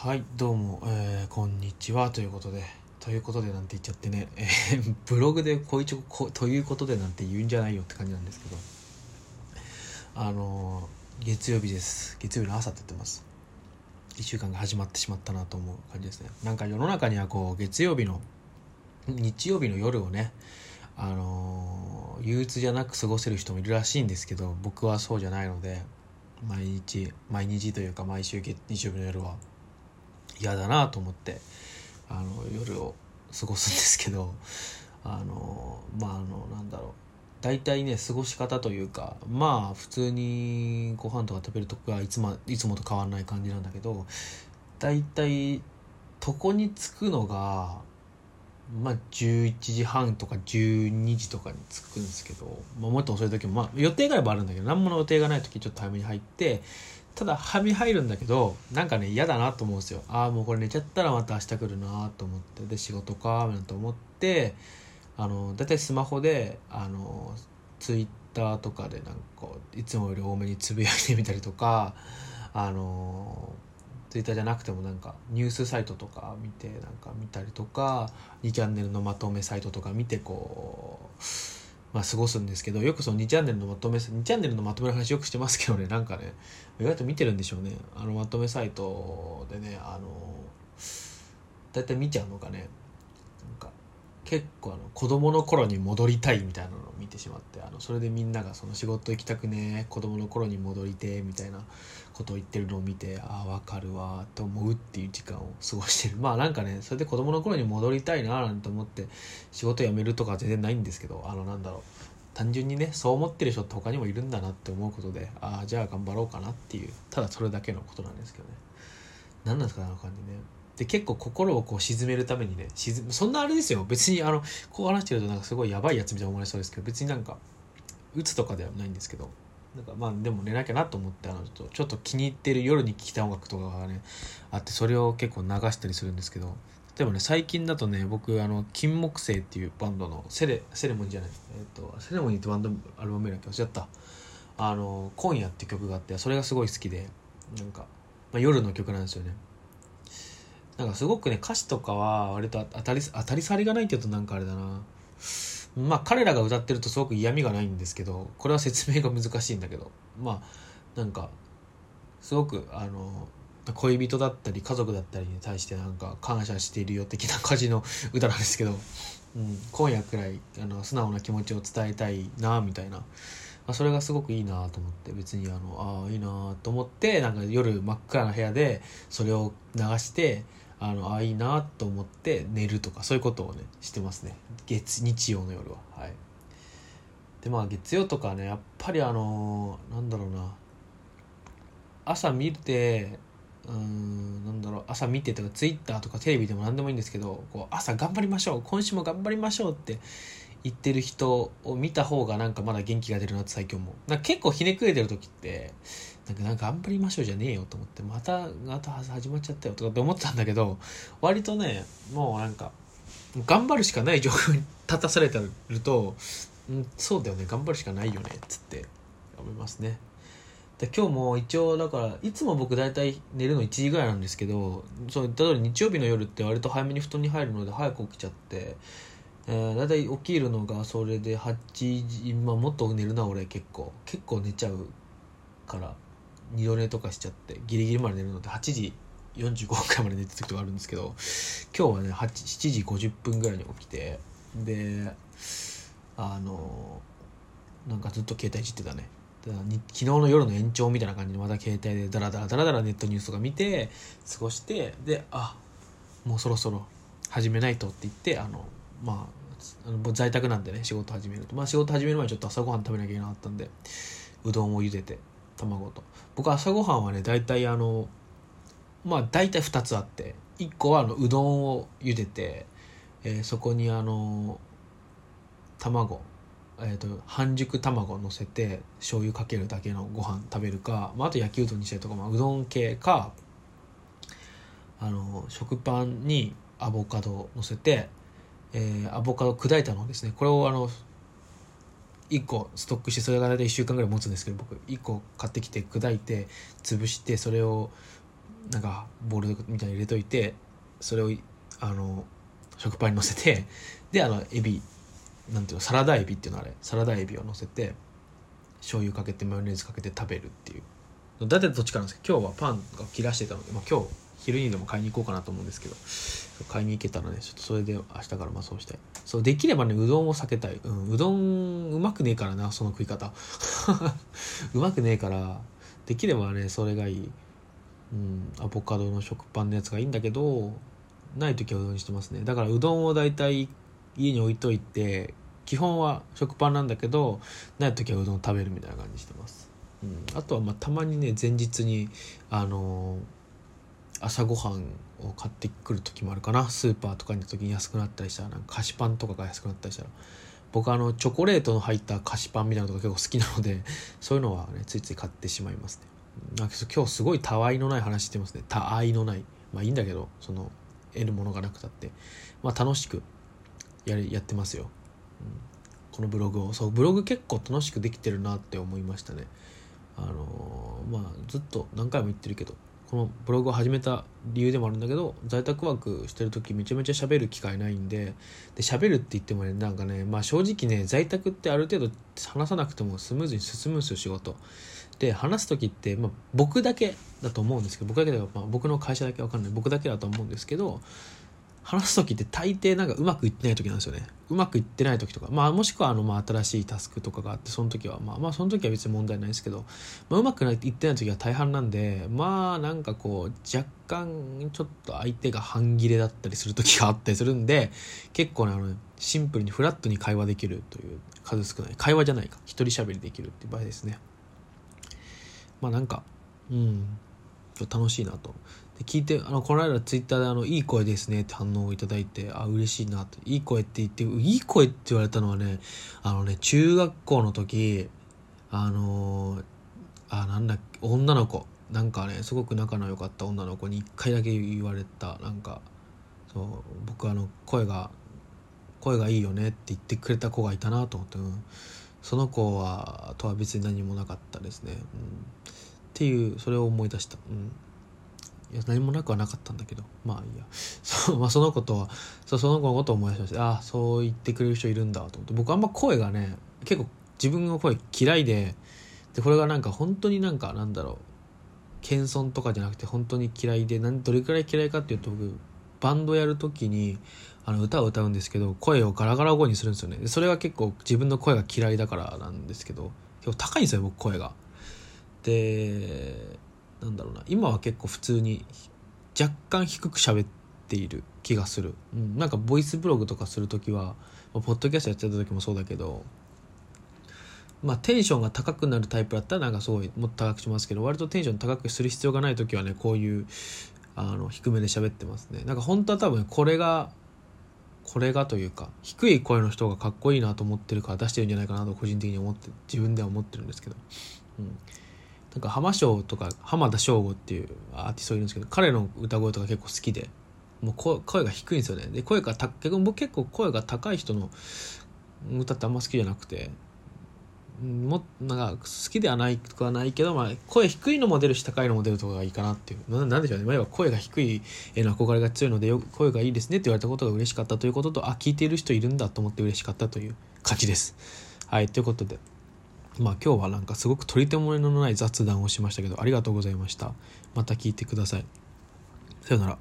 はいどうも、えーこんにちはということでということでなんて言っちゃってね、えー ブログでこう一応こということでなんて言うんじゃないよって感じなんですけどあのー月曜日です。月曜日の朝って言ってます。1週間が始まってしまったなと思う感じですね。なんか世の中にはこう月曜日の日曜日の夜をねあの憂鬱じゃなく過ごせる人もいるらしいんですけど僕はそうじゃないので毎日毎日というか毎週月日曜日の夜は嫌だなと思ってあの夜を過ごすんですけどあのまああのなんだろう。大体ね過ごし方というかまあ普通にご飯とか食べるとこはいつもいつもと変わらない感じなんだけど大体床に着くのがまあ11時半とか12時とかに着くんですけど、まあ、もっと遅い時も、まあ、予定があればあるんだけど何もの予定がない時ちょっと早めに入ってただはみ入るんだけどなんかね嫌だなと思うんですよ。ああもうこれ寝ちゃったらまた明日来るなと思って。で仕事かなんて思ってあの大体スマホであのツイッターとかでなんかいつもより多めにつぶやいてみたりとかあのツイッターじゃなくてもなんかニュースサイトとか見てなんか見たりとか2チャンネルのまとめサイトとか見てこうまあ過ごすんですけどよくその2チャンネルのまとめ2チャンネルのまとめの話よくしてますけどねなんかね意外と見てるんでしょうね。あのまとめサイトでねあのだいたい見ちゃうのかね。なんか結構あの子供の頃に戻りたいみたいなのを見てしまってあのそれでみんながその仕事行きたくね子供の頃に戻りてみたいなことを言ってるのを見てああ分かるわと思うっていう時間を過ごしてる。まあなんかねそれで子供の頃に戻りたいななんて思って仕事辞めるとか全然ないんですけどあのなんだろう。単純にねそう思ってる人って他にもいるんだなって思うことでああじゃあ頑張ろうかなっていうただそれだけのことなんですけどね。何なんですかあの感じね。で結構心をこう沈めるためにね沈そんなあれですよ。別にあのこう話してるとなんかすごいやばいやつみたいに思われそうですけど別になんか鬱とかではないんですけどなんかまあでも寝なきゃなと思ってあのちょっと気に入ってる夜に聴きたい音楽とかがねあってそれを結構流したりするんですけど例えばね最近だとね僕あの金木犀っていうバンドのセレセレモニーじゃない。えっ、とセレモニーってバンドアルバム名だっけ？忘れちゃった。あの「今夜」って曲があってそれがすごい好きでなんか、まあ、夜の曲なんですよね。なんかすごくね歌詞とかは割と当たり当たり障りがないって言うとなんかあれだな。まあ彼らが歌ってるとすごく嫌味がないんですけどこれは説明が難しいんだけど。まあなんかすごくあの恋人だったり家族だったりに対してなんか感謝しているよ的な感じの歌なんですけど、うん、今夜くらいあの素直な気持ちを伝えたいなみたいな、まあ、それがすごくいいなと思って別にあのああいいなと思ってなんか夜真っ暗な部屋でそれを流してあのあいいなと思って寝るとかそういうことをねしてますね。月日曜の夜は。はい。でまあ月曜とかねやっぱりあのなんだろうな。朝見てうんなんだろう。朝見てとかツイッターとかテレビでも何でもいいんですけどこう朝頑張りましょう。今週も頑張りましょうって言ってる人を見た方がなんかまだ元気が出るなって最近思う。なんか結構ひねくれてる時ってなんかなんか頑張りましょうじゃねえよと思ってまたまた始まっちゃったよとかって思ってたんだけど割とねもうなんか頑張るしかない状況に立たされてると、うん、そうだよね頑張るしかないよねっつって思いますね。で今日も一応だからいつも僕大体寝るの1時ぐらいなんですけどそう言った通り日曜日の夜って割と早めに布団に入るので早く起きちゃって、えー、大体起きるのがそれで8時、まあ、もっと寝るな俺結構。結構寝ちゃうから。二度寝とかしちゃって。ギリギリまで寝るので8時45分くらいまで寝てた時とかあるんですけど。今日はね8 7時50分ぐらいに起きて。であのなんかずっと携帯いじってたね。昨日の夜の延長みたいな感じでまた携帯でダラダラダラダラネットニュースとか見て過ごしてであもうそろそろ始めないとって言ってあのまああの在宅なんでね仕事始めると。まあ仕事始める前ちょっと朝ごはん食べなきゃいけなかったんでうどんを茹でて卵と。僕朝ごはんはね大体あのまあ大体2つあって1個はあのうどんを茹でて、えーそこにあの卵えー、と半熟卵を乗せて醤油かけるだけのご飯食べるか、まあ、あと焼きうどんにしたりとか、まあ、うどん系かあの食パンにアボカドを乗せて、えーアボカド砕いたのですねこれをあの1個ストックしてそれが大体1週間ぐらい持つんですけど僕1個買ってきて砕いて潰してそれをなんかボールみたいに入れといてそれをあの食パンに乗せて であのエビなんていうのサラダエビっていうのあれサラダエビを乗せて醤油かけてマヨネーズかけて食べるっていう。大体どっちかなんですけど今日はパンが切らしてたので、まあ、今日昼にでも買いに行こうかなと思うんですけど買いに行けたらねちょっとそれで明日からまあそうしてそうできればねうどんを避けたい、うん、うどんうまくねえからなその食い方。うまくねえからできればねそれがいい、うん、アボカドの食パンのやつがいいんだけどない時はうどんにしてますね。だからうどんを大体家に置いといて基本は食パンなんだけどない時はうどん食べるみたいな感じにしてます、うん、あとはまあたまにね前日にあのー朝ごはんを買ってくる時もあるかな。スーパーとかに行った時に安くなったりしたらなんか菓子パンとかが安くなったりしたら。僕はあのチョコレートの入った菓子パンみたいなのとか結構好きなので そういうのはねついつい買ってしまいますね。なんか今日すごいたわいのない話してますね。たあいのない。まあいいんだけどその得るものがなくたって。まあ楽しくやりやってますよ、うん、このブログを。そうブログ結構楽しくできてるなって思いましたね。あのー、まあずっと何回も言ってるけどこのブログを始めた理由でもあるんだけど在宅ワークしてる時めちゃめちゃ喋る機会ないんでで喋るって言ってもねなんかねまあ正直ね在宅ってある程度話さなくてもスムーズに進むんですよ仕事。で話す時って、まあ、僕だけだと思うんですけど僕だけでは、まあ、僕の会社だけわかんない。僕だけだと思うんですけど話す時って大抵なんかうまくいってない時なんですよね。うまくいってない時とか、まあ、もしくはあのまあ新しいタスクとかがあってその時は。まあまあその時は別に問題ないですけど、まあ、うまくいってない時は大半なんで。まあなんかこう若干ちょっと相手が半切れだったりする時があったりするんで結構ねあのシンプルにフラットに会話できるという数少ない。会話じゃないか。一人喋りできるっていう場合ですね。まあなんかうん。楽しいなと。で聞いてあのこの間ツイッターであの「いい声ですね」って反応をいただいてあ嬉しいなと「いい声」って言って「いい声」って言われたのはねあのね中学校の時あのー、あなんだっけ女の子なんかねすごく仲の良かった女の子に1回だけ言われたなんかそう僕あの声が声がいいよねって言ってくれた子がいたなと思って、うん、その子はとは別に何もなかったですね、うん、っていうそれを思い出した、うん。いや何もなくはなかったんだけど。まあいいや。そう,、まあ、その子とはそその子のことを思い出しましてああそう言ってくれる人いるんだと思って。僕あんま声がね結構自分の声嫌いででこれがなんか本当になんかなんだろう謙遜とかじゃなくて本当に嫌いでなんどれくらい嫌いかっていうと僕バンドやる時にあの歌を歌うんですけど声をガラガラ声にするんですよね。それが結構自分の声が嫌いだからなんですけど結構高いんですよ僕声が。でなんだろうな。今は結構普通に若干低く喋っている気がする、うん、なんかボイスブログとかする時は、まあ、ポッドキャストやってた時もそうだけどまあテンションが高くなるタイプだったらなんかすごいもっと高くしますけど割とテンション高くする必要がない時はねこういうあの低めで喋ってますね。なんか本当は多分これがこれがというか低い声の人がかっこいいなと思ってるから出してるんじゃないかなと個人的に思って自分では思ってるんですけど、うん、なんか浜翔とか浜田省吾っていうアーティストいるんですけど彼の歌声とか結構好きでもう声が低いんですよね。で声がた結構僕結構声が高い人の歌ってあんま好きじゃなくてもなんか好きではないとかはないけど、まあ、声低いのも出るし高いのも出るとかがいいかなっていう。ななんでしょうね。前は声が低いへの憧れが強いのでよ声がいいですねって言われたことが嬉しかったということとあ聞いている人いるんだと思って嬉しかったという感じです。はいということで。まあ今日はなんかすごく取り留めのない雑談をしましたけどありがとうございました。また聞いてください。さよなら。